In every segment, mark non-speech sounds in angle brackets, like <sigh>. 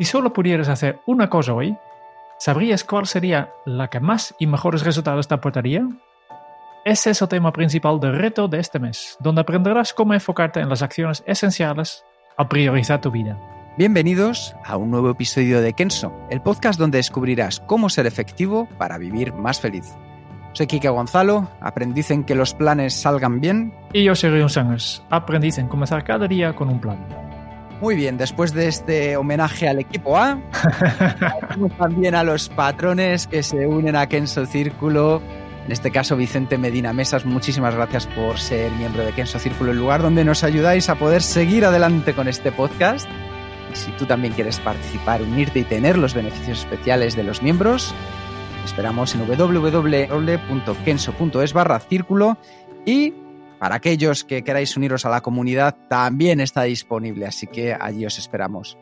Si solo pudieras hacer una cosa hoy, ¿sabrías cuál sería la que más y mejores resultados te aportaría? Ese es el tema principal del reto de este mes, donde aprenderás cómo enfocarte en las acciones esenciales al priorizar tu vida. Bienvenidos a un nuevo episodio de Kenso, el podcast donde descubrirás cómo ser efectivo para vivir más feliz. Soy Kike Gonzalo, aprendiz en que los planes salgan bien. Y yo soy Rion Sangers, aprendiz en comenzar cada día con un plan. Muy bien, después de este homenaje al equipo A, también a los patrones que se unen a Kenso Círculo. En este caso, Vicente Medina Mesas, muchísimas gracias por ser miembro de Kenso Círculo, el lugar donde nos ayudáis a poder seguir adelante con este podcast. Si tú también quieres participar, unirte y tener los beneficios especiales de los miembros, esperamos en www.kenso.es barra círculo y para aquellos que queráis uniros a la comunidad, también está disponible, así que allí os esperamos.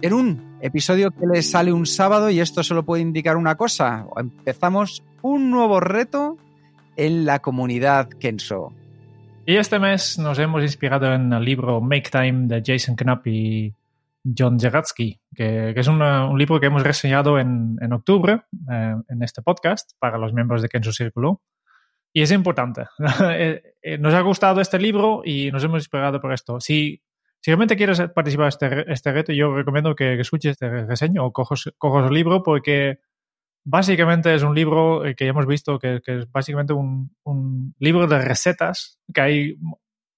En un episodio que les sale un sábado, y esto solo puede indicar una cosa, empezamos un nuevo reto en la comunidad Kenso. Y este mes nos hemos inspirado en el libro Make Time de Jason Knapp y John Jagatsky, que, es un, libro que hemos reseñado en, octubre eh, en este podcast para los miembros de Kenso Círculo. Y es importante. <laughs> Eh, eh, nos ha gustado este libro y nos hemos inspirado por esto. Si, realmente quieres participar en este, este reto, yo recomiendo que, escuches este reseño o cojas, el libro porque básicamente es un libro que ya hemos visto que, es básicamente un, un, libro de recetas, que hay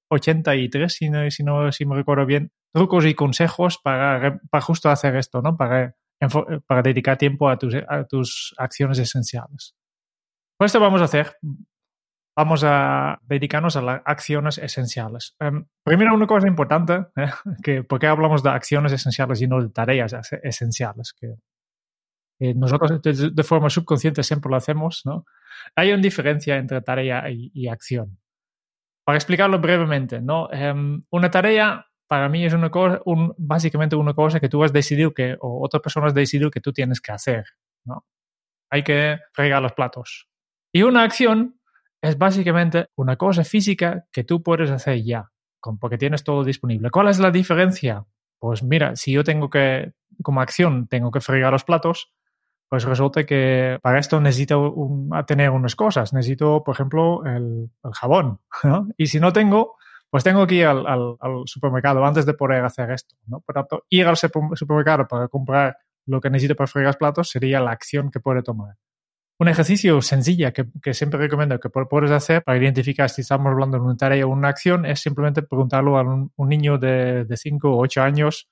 83, si no, si no si me recuerdo bien, trucos y consejos para, para justo hacer esto, ¿no? Para, para dedicar tiempo a tus, a tus acciones esenciales. Pues esto vamos a hacer vamos a dedicarnos a las acciones esenciales. Em, primero, una cosa importante, ¿eh? <laughs> que ¿por qué hablamos de acciones esenciales y no de tareas esenciales? Que, nosotros de, forma subconsciente siempre lo hacemos, ¿no? Hay una diferencia entre tarea y, acción. Para explicarlo brevemente, ¿no? Em, una tarea para mí es una cosa, básicamente una cosa que tú has decidido que, o otra persona has decidido que tú tienes que hacer, ¿no? Hay que fregar los platos. Y una acción es básicamente una cosa física que tú puedes hacer ya, porque tienes todo disponible. ¿Cuál es la diferencia? Pues mira, si yo tengo que, como acción, tengo que fregar los platos, pues resulta que para esto necesito tener unas cosas. Necesito, por ejemplo, el, jabón. <laughs> Y si no tengo, pues tengo que ir al, supermercado antes de poder hacer esto. ¿no? Por tanto, ir al supermercado para comprar lo que necesito para fregar los platos sería la acción que puede tomar un ejercicio sencillo que, siempre recomiendo que puedes hacer para identificar si estamos hablando de una tarea o una acción es simplemente preguntarlo a un, niño de 5 o 8 años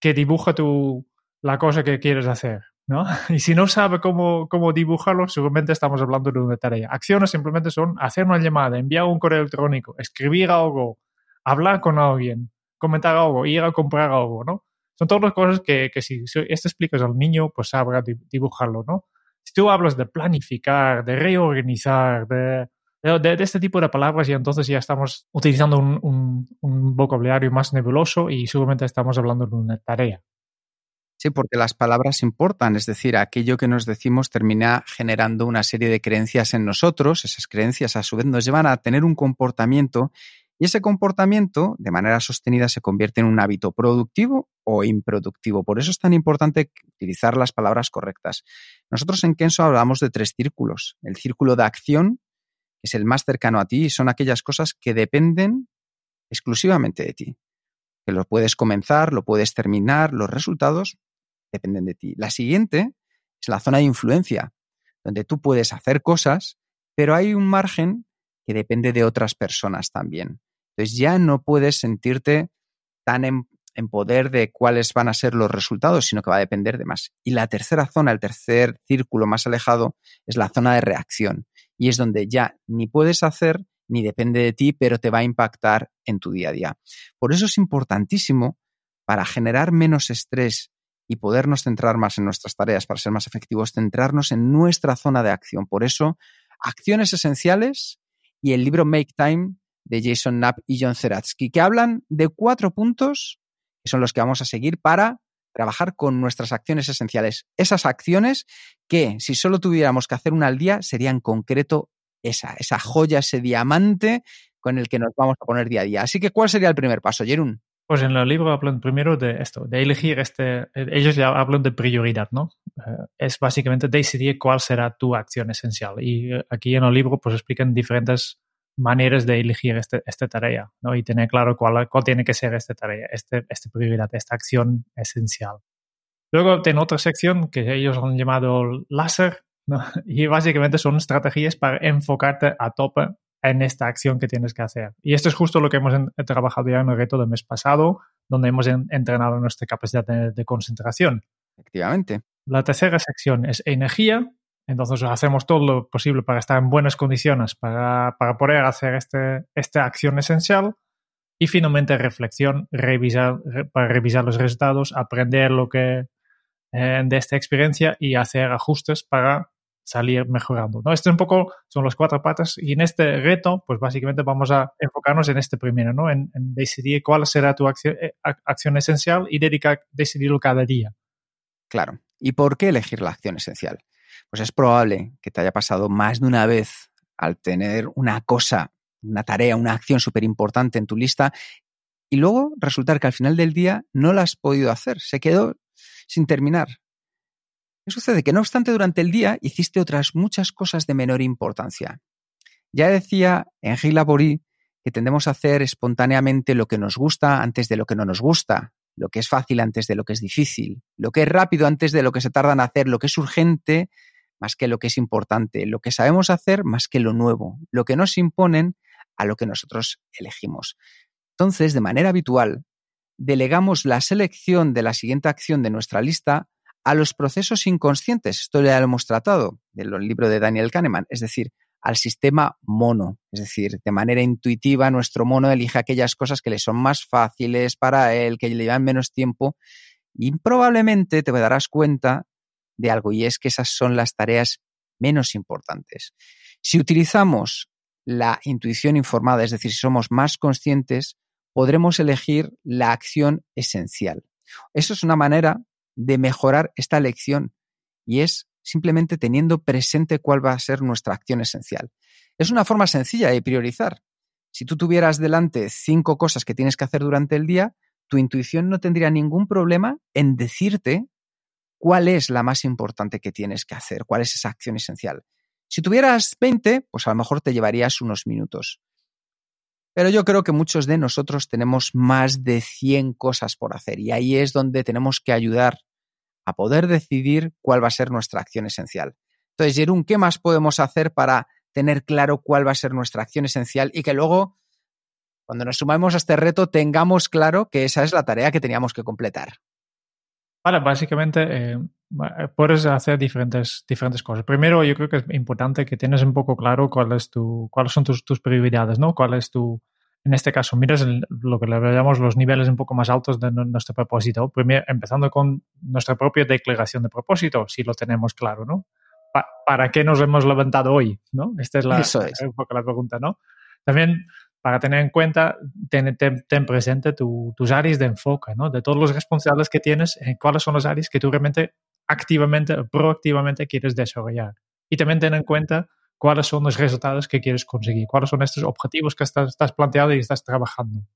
que dibuja tu, la cosa que quieres hacer. ¿no? <laughs> Y si no sabe cómo, cómo dibujarlo, seguramente estamos hablando de una tarea. Acciones simplemente son hacer una llamada, enviar un correo electrónico, escribir algo, hablar con alguien, comentar algo, ir a comprar algo, ¿no? Son todas las cosas que, que si esto explicas al niño, pues sabrá dibujarlo, ¿no? Si tú hablas de planificar, de reorganizar, de, de, este tipo de palabras, y entonces ya estamos utilizando un, un, vocabulario más nebuloso y seguramente estamos hablando de una tarea. Sí, porque las palabras importan, es decir, aquello que nos decimos termina generando una serie de creencias en nosotros, esas creencias a su vez nos llevan a tener un comportamiento y ese comportamiento, de manera sostenida, se convierte en un hábito productivo o improductivo. Por eso es tan importante utilizar las palabras correctas. Nosotros en Kenso hablamos de tres círculos. El círculo de acción, es el más cercano a ti, y son aquellas cosas que dependen exclusivamente de ti. Que lo puedes comenzar, lo puedes terminar, los resultados dependen de ti. La siguiente es la zona de influencia, donde tú puedes hacer cosas, pero hay un margen que depende de otras personas también. Entonces ya no puedes sentirte tan en, poder de cuáles van a ser los resultados, sino que va a depender de más. Y la tercera zona, el tercer círculo más alejado, es la zona de reacción. y es donde ya ni puedes hacer ni depende de ti, pero te va a impactar en tu día a día. Por eso es importantísimo para generar menos estrés y podernos centrar más en nuestras tareas, para ser más efectivos, centrarnos en nuestra zona de acción. Por eso, acciones esenciales y el libro Make Time de Jason Knapp y John Zeratsky, que hablan de cuatro puntos que son los que vamos a seguir para trabajar con nuestras acciones esenciales. Esas acciones que, si solo tuviéramos que hacer una al día, sería en concreto esa, esa joya, ese diamante con el que nos vamos a poner día a día. Así que, ¿cuál sería el primer paso, Jerún? Pues en el libro hablan primero de esto, de elegir este, ellos ya hablan de prioridad, ¿no? Eh, es básicamente decidir cuál será tu acción esencial. Y eh, aquí en el libro pues explican diferentes maneras de elegir este, esta tarea, ¿no? Y tener claro cuál, cuál tiene que ser esta tarea, este, esta prioridad, esta acción esencial. Luego tiene otra sección que ellos han llamado láser, ¿no? <laughs> Y básicamente son estrategias para enfocarte a tope en esta acción que tienes que hacer. Y esto es justo lo que hemos trabajado ya en el reto del mes pasado, donde hemos entrenado nuestra capacidad de, concentración. Efectivamente. La tercera sección es energía. Entonces hacemos todo lo posible para estar en buenas condiciones para, poder hacer este, esta acción esencial. Y finalmente reflexión, revisar, para revisar los resultados, aprender lo que eh, de esta experiencia y hacer ajustes para salir mejorando. ¿no? Este un poco son las cuatro patas y en este reto, pues básicamente vamos a enfocarnos en este primero, ¿no? En, decidir cuál será tu acción, eh, acción esencial y dedicar, decidirlo cada día. Claro. ¿Y por qué elegir la acción esencial? Pues es probable que te haya pasado más de una vez al tener una cosa, una tarea, una acción súper importante en tu lista y luego resultar que al final del día no la has podido hacer, se quedó sin terminar. ¿Qué sucede? Que no obstante durante el día hiciste otras muchas cosas de menor importancia. Ya decía en Gil que tendemos a hacer espontáneamente lo que nos gusta antes de lo que no nos gusta, lo que es fácil antes de lo que es difícil, lo que es rápido antes de lo que se tarda en hacer, lo que es urgente más que lo que es importante, lo que sabemos hacer más que lo nuevo, lo que nos imponen a lo que nosotros elegimos. Entonces, de manera habitual, delegamos la selección de la siguiente acción de nuestra lista a los procesos inconscientes. Esto ya lo hemos tratado del libro de Daniel Kahneman, es decir, al sistema mono. Es decir, de manera intuitiva, nuestro mono elige aquellas cosas que le son más fáciles para él, que le llevan menos tiempo, y probablemente te darás cuenta de algo, y es que esas son las tareas menos importantes. Si utilizamos la intuición informada, es decir, si somos más conscientes, podremos elegir la acción esencial. Eso es una manera de mejorar esta lección y es simplemente teniendo presente cuál va a ser nuestra acción esencial. Es una forma sencilla de priorizar. Si tú tuvieras delante cinco cosas que tienes que hacer durante el día, tu intuición no tendría ningún problema en decirte cuál es la más importante que tienes que hacer, cuál es esa acción esencial. Si tuvieras 20, pues a lo mejor te llevarías unos minutos. Pero yo creo que muchos de nosotros tenemos más de 100 cosas por hacer y ahí es donde tenemos que ayudar a poder decidir cuál va a ser nuestra acción esencial. Entonces, Jerún, ¿qué más podemos hacer para tener claro cuál va a ser nuestra acción esencial y que luego, cuando nos sumamos a este reto, tengamos claro que esa es la tarea que teníamos que completar? Vale, básicamente eh, puedes hacer diferentes, diferentes cosas. Primero, yo creo que es importante que tienes un poco claro cuál es tu, cuáles son tus, tus prioridades, ¿no? Cuál es tu, en este caso, miras lo que le llamamos los niveles un poco más altos de nuestro propósito. Primero, empezando con nuestra propia declaración de propósito, si lo tenemos claro, ¿no? ¿Para qué nos hemos levantado hoy? ¿no? Esta es, la, un poco la pregunta, ¿no? También para tener en cuenta, ten, ten, presente tus áreas de enfoque, ¿no? De todos los responsables que tienes, eh, cuáles son las áreas que tú realmente activamente, proactivamente quieres desarrollar. Y también ten en cuenta cuáles son los resultados que quieres conseguir, cuáles son estos objetivos que estás, estás planteando y estás trabajando.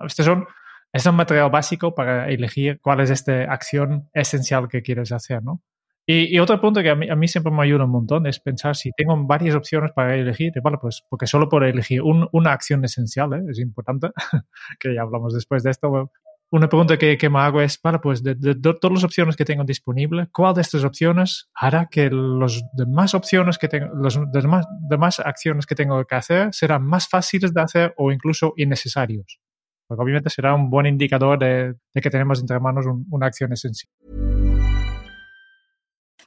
Este, son, es un material básico para elegir cuál es esta acción esencial que quieres hacer, ¿no? Y, otro punto que a mí, siempre me ayuda un montón es pensar si tengo varias opciones para elegir, vale, pues porque solo por elegir una acción esencial ¿eh? es importante, <laughs> que ya hablamos después de esto. Una pregunta que, que me hago es, vale, pues de, todas las opciones que tengo disponibles, ¿cuál de estas opciones hará que las demás opciones que tengo, las demás, demás acciones que tengo que hacer serán más fáciles de hacer o incluso innecesarios? Porque obviamente será un buen indicador de, que tenemos entre manos una acción esencial.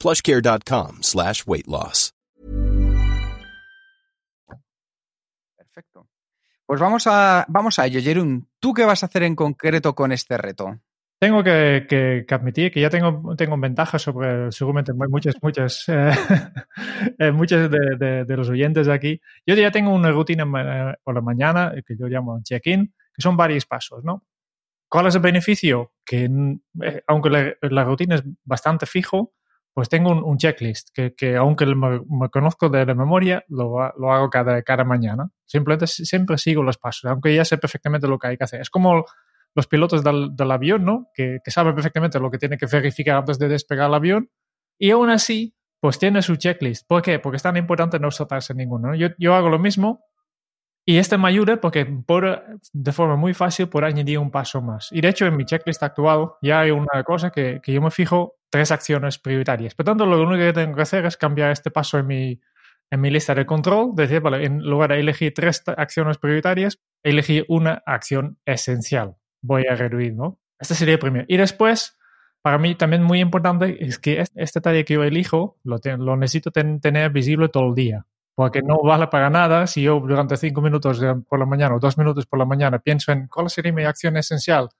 plushcare.com slash weight loss. Perfecto. Pues vamos a, vamos a ello, Jerún. ¿Tú qué vas a hacer en concreto con este reto? Tengo que, que, que admitir que ya tengo, tengo ventajas sobre seguramente muchas, muchas, <laughs> eh, eh, muchos de, de, de, los oyentes de aquí. Yo ya tengo una rutina eh, por la mañana que yo llamo check-in, que son varios pasos, ¿no? ¿Cuál es el beneficio? Que eh, aunque la, la, rutina es bastante fijo, pues tengo un, checklist que, que aunque me, conozco de la memoria, lo, hago cada, cada mañana. Simplemente siempre sigo los pasos, aunque ya sé perfectamente lo que hay que hacer. Es como los pilotos del, del avión, ¿no? Que, que, saben perfectamente lo que tiene que verificar antes de despegar el avión. Y aún así, pues tiene su checklist. ¿Por qué? Porque es tan importante no saltarse ninguno. ¿no? Yo, yo hago lo mismo y este me ayuda porque por, de forma muy fácil por añadir un paso más. Y de hecho, en mi checklist actual ya hay una cosa que, que yo me fijo tres acciones prioritarias. Por tanto, lo único que tengo que hacer es cambiar este paso en mi, en mi lista de control, decir, vale, en lugar de elegir tres acciones prioritarias, elegir una acción esencial. Voy a reduir, ¿no? Este sería el primero. Y después, para mí también muy importante es que esta tarea que yo elijo lo, lo necesito ten, tener visible todo el día. Porque no vale para nada si yo durante cinco minutos por la mañana o dos minutos por la mañana pienso en cuál sería mi acción esencial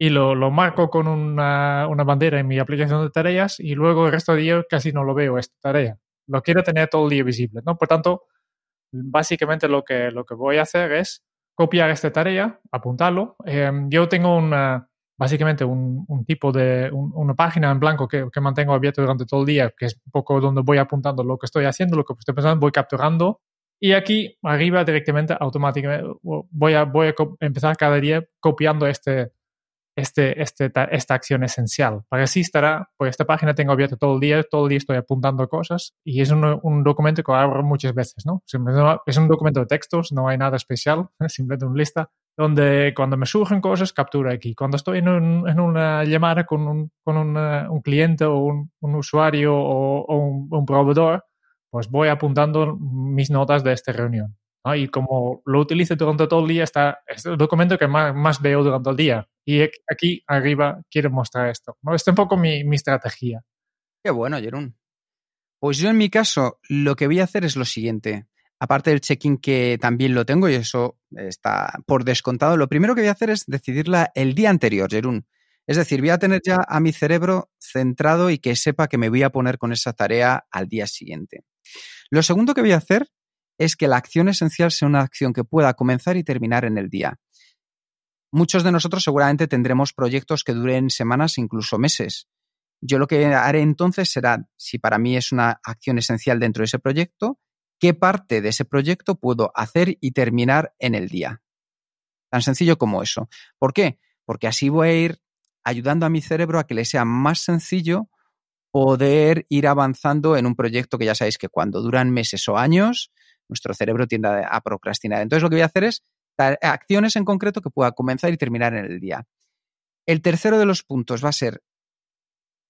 y lo, lo marco con una, una, bandera en mi aplicación de tareas y luego el resto del día casi no lo veo esta tarea. Lo quiero tener todo el día visible, ¿no? Por tanto, básicamente lo que, lo que voy a hacer es copiar esta tarea, apuntarlo. Eh, yo tengo una, básicamente un, un tipo de, un, una página en blanco que, que, mantengo abierto durante todo el día, que es un poco donde voy apuntando lo que estoy haciendo, lo que estoy pensando, voy capturando. Y aquí arriba directamente, automáticamente, voy a, voy a empezar cada día copiando este, este, este, esta acción esencial. Para así estará, pues esta página tengo abierta todo el día, todo el día estoy apuntando cosas y es un, un documento que abro muchas veces, ¿no? Es un documento de textos, no hay nada especial, <laughs> simplemente una lista donde cuando me surgen cosas capturo aquí. Cuando estoy en, un, una llamada con un, con un cliente o un, usuario o, un, proveedor, pues voy apuntando mis notas de esta reunión. Y como lo utilizo durante todo el día, está, es el documento que más, más, veo durante el día. Y aquí arriba quiero mostrar esto. ¿no? Esta es un poco mi, mi estrategia. Qué bueno, Jerón. Pues yo en mi caso lo que voy a hacer es lo siguiente. Aparte del check-in que también lo tengo y eso está por descontado, lo primero que voy a hacer es decidirla el día anterior, Jerún. Es decir, voy a tener ya a mi cerebro centrado y que sepa que me voy a poner con esa tarea al día siguiente. Lo segundo que voy a hacer es que la acción esencial sea una acción que pueda comenzar y terminar en el día. Muchos de nosotros seguramente tendremos proyectos que duren semanas, incluso meses. Yo lo que haré entonces será, si para mí es una acción esencial dentro de ese proyecto, qué parte de ese proyecto puedo hacer y terminar en el día. Tan sencillo como eso. ¿Por qué? Porque así voy a ir ayudando a mi cerebro a que le sea más sencillo poder ir avanzando en un proyecto que ya sabéis que cuando duran meses o años, nuestro cerebro tiende a procrastinar. Entonces lo que voy a hacer es acciones en concreto que pueda comenzar y terminar en el día. El tercero de los puntos va a ser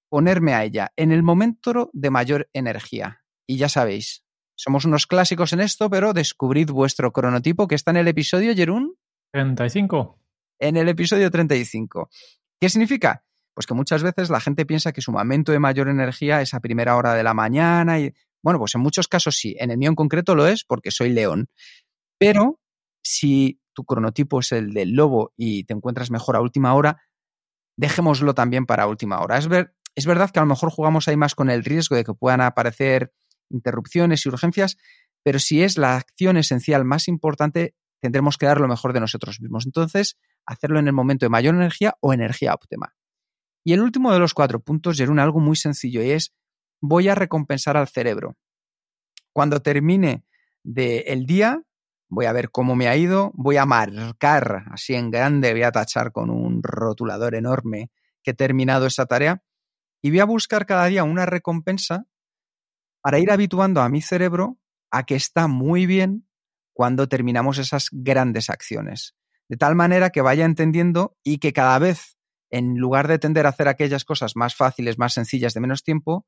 ponerme a ella en el momento de mayor energía. Y ya sabéis, somos unos clásicos en esto, pero descubrid vuestro cronotipo que está en el episodio, Jerún. 35. En el episodio 35. ¿Qué significa? Pues que muchas veces la gente piensa que su momento de mayor energía es a primera hora de la mañana y bueno, pues en muchos casos sí, en el mío en concreto lo es porque soy león. Pero si tu cronotipo es el del lobo y te encuentras mejor a última hora, dejémoslo también para última hora. Es, ver, es verdad que a lo mejor jugamos ahí más con el riesgo de que puedan aparecer interrupciones y urgencias, pero si es la acción esencial más importante, tendremos que dar lo mejor de nosotros mismos. Entonces, hacerlo en el momento de mayor energía o energía óptima. Y el último de los cuatro puntos, Jerún, algo muy sencillo y es voy a recompensar al cerebro. Cuando termine del día, voy a ver cómo me ha ido, voy a marcar así en grande, voy a tachar con un rotulador enorme que he terminado esa tarea y voy a buscar cada día una recompensa para ir habituando a mi cerebro a que está muy bien cuando terminamos esas grandes acciones. De tal manera que vaya entendiendo y que cada vez, en lugar de tender a hacer aquellas cosas más fáciles, más sencillas, de menos tiempo,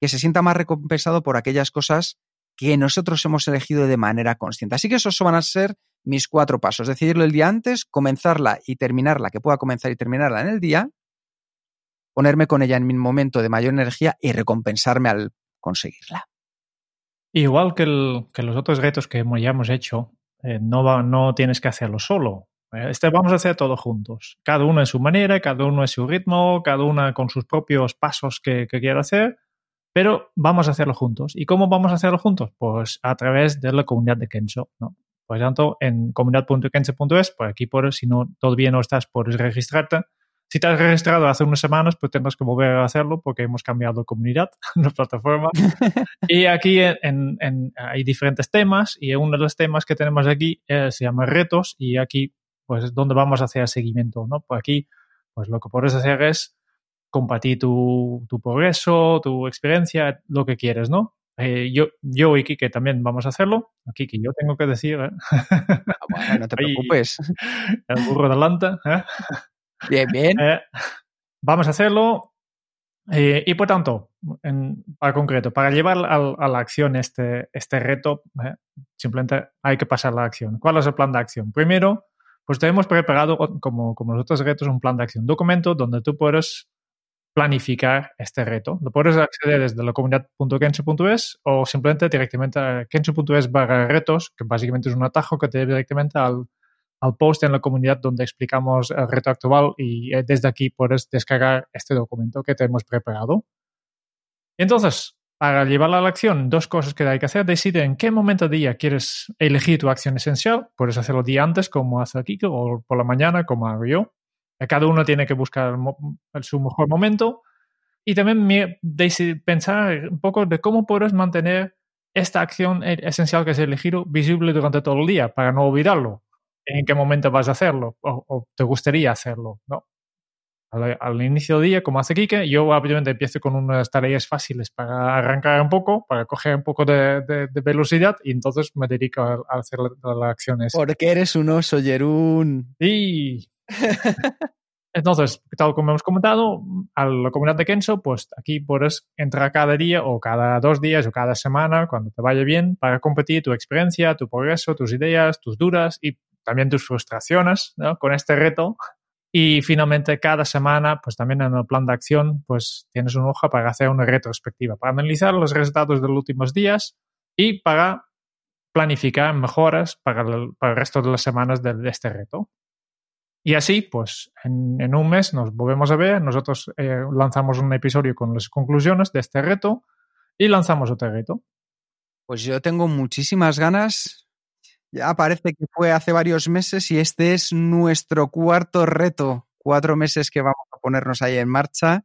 que se sienta más recompensado por aquellas cosas que nosotros hemos elegido de manera consciente. Así que esos van a ser mis cuatro pasos. Decidirlo el día antes, comenzarla y terminarla, que pueda comenzar y terminarla en el día, ponerme con ella en mi momento de mayor energía y recompensarme al conseguirla. Igual que, los otros retos que ya hemos hecho, eh, no, no tienes que hacerlo solo. Eh, este vamos a hacer todo juntos. Cada uno en su manera, cada uno en su ritmo, cada uno con sus propios pasos que, que quiera hacer, pero vamos a hacerlo juntos. ¿Y cómo vamos a hacerlo juntos? Pues a través de la comunidad de Kenso. ¿no? Por tanto, en comunidad.kenso.es, por aquí, por, si no todavía no estás, puedes registrarte si te has registrado hace unas semanas, pues tendrás que volver a hacerlo porque hemos cambiado comunidad, <laughs> la plataforma. <laughs> y aquí hay diferentes temas y uno de los temas que tenemos aquí eh, se llama retos y aquí pues es donde vamos a hacer seguimiento, ¿no? Pues aquí pues lo que puedes hacer es compartir tu, progreso, tu experiencia, lo que quieres, ¿no? Eh, yo, yo y Kike también vamos a hacerlo. Que yo tengo que decir. ¿eh? Ah, no te <laughs> preocupes. el burro adelante. ¿eh? Bien, bien. Eh, vamos a hacerlo. Eh, y por tanto, en, para concreto, para llevar a, la acción este, este reto, eh, simplemente hay que pasar la acción. ¿Cuál es el plan de acción? Primero, pues te hemos preparado, como, como los otros retos, un plan de acción, documento donde tú puedes planificar este reto. Lo puedes acceder desde la comunidad.kencho.es o simplemente directamente a kencho.es barra retos, que básicamente es un atajo que te lleva directamente al, al post en la comunidad donde explicamos el reto actual y eh, desde aquí puedes descargar este documento que te hemos preparado. Entonces, para llevarla a la acción, dos cosas que hay que hacer. Decide en qué momento del día quieres elegir tu acción esencial. Puedes hacerlo día antes, como hace aquí, o por la mañana, como hago yo. Cada uno tiene que buscar su mejor momento. Y también pensar un poco de cómo puedes mantener esta acción e-, esencial que has elegido visible durante todo el día para no olvidarlo en qué momento vas a hacerlo o, te gustaría hacerlo, ¿no? Al, inicio del día, como hace Kike, yo obviamente empiezo con unas tareas fáciles para arrancar un poco, para coger un poco de, velocidad y entonces me dedico a, hacer las acciones. Porque eres un oso, Jerún. Sí. <laughs> Entonces, tal como hemos comentado, a la comunidad de Kenso, pues aquí puedes entrar cada día o cada dos días o cada semana, cuando te vaya bien, para competir tu experiencia, tu progreso, tus ideas, tus dudas y también tus frustraciones con este reto. Y finalmente, cada semana, pues también en el plan de acción, pues tienes una hoja para hacer una retrospectiva, para analizar los resultados de los últimos días y para planificar mejoras para el, para el resto de las semanas de, este reto. Y así, pues en, un mes nos volvemos a ver, nosotros eh, lanzamos un episodio con las conclusiones de este reto y lanzamos otro reto. Pues yo tengo muchísimas ganas ya parece que fue hace varios meses y este es nuestro cuarto reto. Cuatro meses que vamos a ponernos ahí en marcha.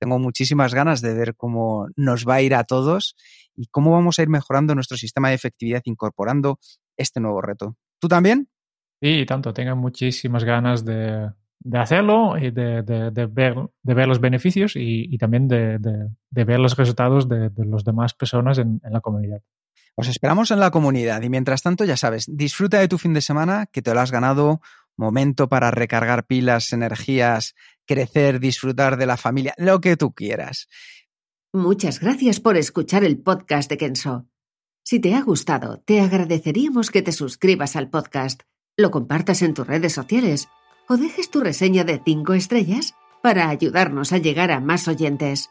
Tengo muchísimas ganas de ver cómo nos va a ir a todos y cómo vamos a ir mejorando nuestro sistema de efectividad incorporando este nuevo reto. ¿Tú también? Sí, tanto. Tengo muchísimas ganas de, hacerlo y de, ver, de ver los beneficios y, también de, ver los resultados de, las demás personas en la comunidad. Os esperamos en la comunidad y mientras tanto, ya sabes, disfruta de tu fin de semana, que te lo has ganado, momento para recargar pilas, energías, crecer, disfrutar de la familia, lo que tú quieras. Muchas gracias por escuchar el podcast de Kenso. Si te ha gustado, te agradeceríamos que te suscribas al podcast, lo compartas en tus redes sociales o dejes tu reseña de 5 estrellas para ayudarnos a llegar a más oyentes.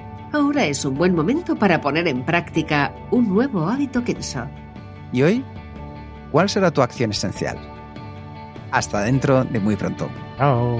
ahora es un buen momento para poner en práctica un nuevo hábito Kenso. ¿Y hoy? ¿Cuál será tu acción esencial? Hasta dentro de muy pronto. Chao.